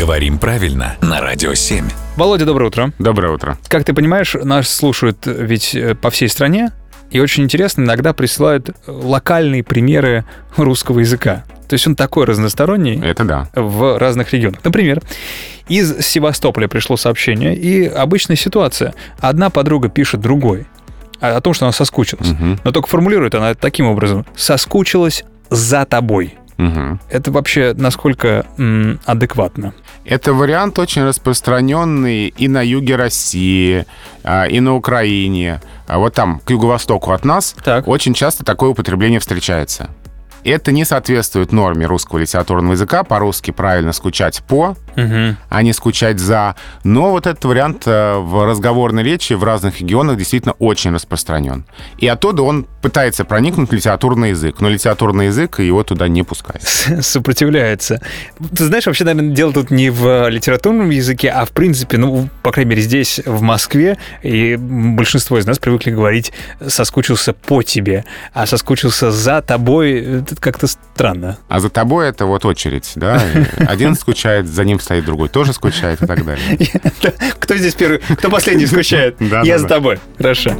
Говорим правильно на Радио 7. Володя, доброе утро. Доброе утро. Как ты понимаешь, нас слушают ведь э, по всей стране, и очень интересно, иногда присылают локальные примеры русского языка. То есть он такой разносторонний Это да. в разных регионах. Например, из Севастополя пришло сообщение, и обычная ситуация. Одна подруга пишет другой о том, что она соскучилась. Мгм. Но только формулирует она таким образом. «Соскучилась за тобой». Мгм. Это вообще насколько м, адекватно? Это вариант очень распространенный и на юге России, а, и на Украине. А Вот там, к юго-востоку от нас, Так. очень часто такое употребление встречается. Это не соответствует норме русского литературного языка. По-русски правильно скучать по, Мгм. а не скучать за. Но вот этот вариант э, в разговорной речи в разных регионах действительно очень распространен. И оттуда он пытается проникнуть в литературный язык, но литературный язык его туда не пускает. сопротивляется. Ты знаешь, вообще, наверное, дело тут не в литературном языке, а в принципе, ну, по крайней мере, здесь, в Москве, и большинство из нас привыкли говорить «соскучился по тебе», а «соскучился за тобой» — это как-то странно. А за тобой это вот очередь, да? Один скучает, за ним стоит другой, тоже скучает и так далее. Кто здесь первый, кто последний скучает? Я за тобой. Хорошо.